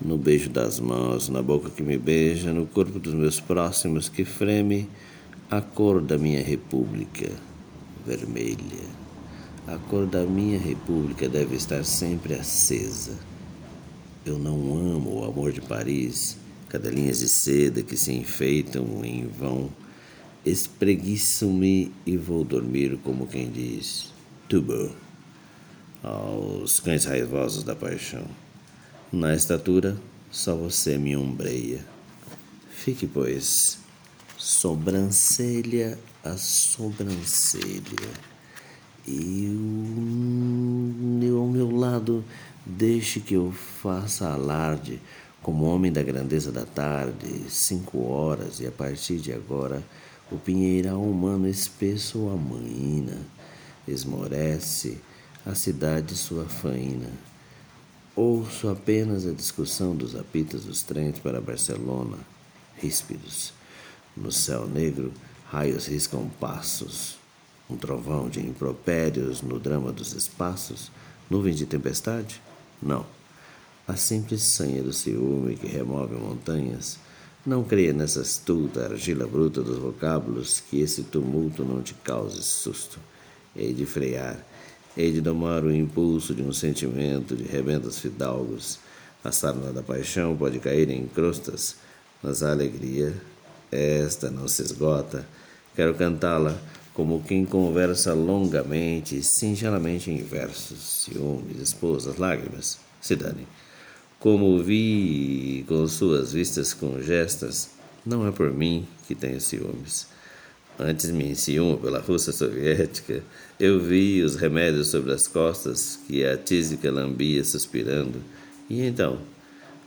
no beijo das mãos, na boca que me beija, no corpo dos meus próximos que freme a cor da minha república vermelha. A cor da minha república deve estar sempre acesa. Eu não amo o amor de Paris, cadelinhas de seda que se enfeitam em vão. Espreguiço-me e vou dormir como quem diz, tubo, aos cães raivosos da paixão. Na estatura, só você me ombreia. Fique, pois, sobrancelha a sobrancelha. E ao meu lado, deixe que eu faça alarde como homem da grandeza da tarde, cinco horas, e a partir de agora, o pinheiral humano espesso a manhina, esmorece a cidade sua faina. Ouço apenas a discussão dos apitas dos trens para Barcelona, ríspidos. No céu negro, raios riscam passos. Um trovão de impropérios no drama dos espaços? Nuvens de tempestade? Não. A simples sanha do ciúme que remove montanhas. Não creia nessa estulta argila bruta dos vocábulos que esse tumulto não te cause susto. Hei de frear, hei de domar o impulso de um sentimento de rebentos fidalgos. A sarna da paixão pode cair em crostas, mas a alegria, esta não se esgota. Quero cantá-la como quem conversa longamente, singelamente em versos, ciúmes, esposas, lágrimas, se dane. Como vi com suas vistas congestas, não é por mim que tenho ciúmes. Antes me enciumo pela Rússia soviética. Eu vi os remédios sobre as costas que a tísica lambia suspirando. E então?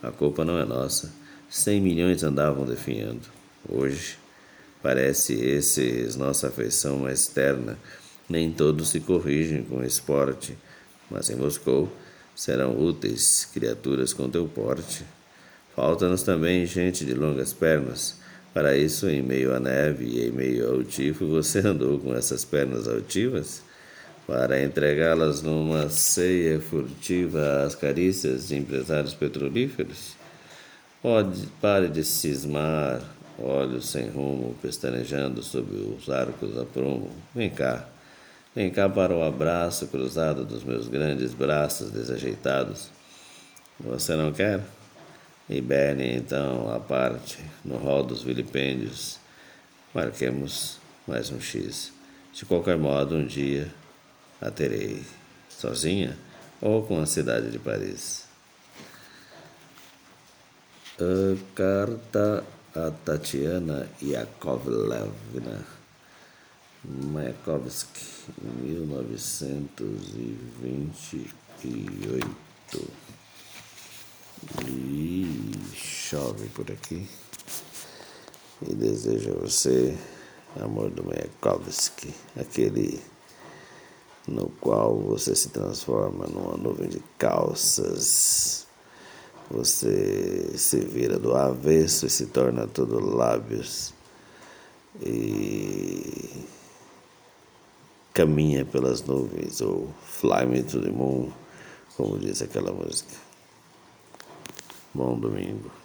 A culpa não é nossa. Cem milhões andavam definhando. Hoje, Parece esses nossa afeição mais terna. Nem todos se corrigem com esporte, mas em Moscou serão úteis criaturas com teu porte. Falta-nos também gente de longas pernas. Para isso, em meio à neve e em meio ao tifo, você andou com essas pernas altivas? Para entregá-las numa ceia furtiva às carícias de empresários petrolíferos? Pode, pare de cismar olhos sem rumo, pestanejando sob os arcos a prumo. Vem cá, vem cá para o abraço cruzado dos meus grandes braços desajeitados. Você não quer? Hiberne então a parte, no rol dos vilipêndios. Marquemos mais um X. De qualquer modo, um dia a terei, sozinha ou com a cidade de Paris. A carta a Tatiana Yakovlevna Mayakovsky, 1928. E chove por aqui. E desejo a você, amor do Mayakovsky, aquele no qual você se transforma numa nuvem de calças você se vira do avesso e se torna todo lábios e caminha pelas nuvens ou fly me to the moon, como diz aquela música. Bom domingo.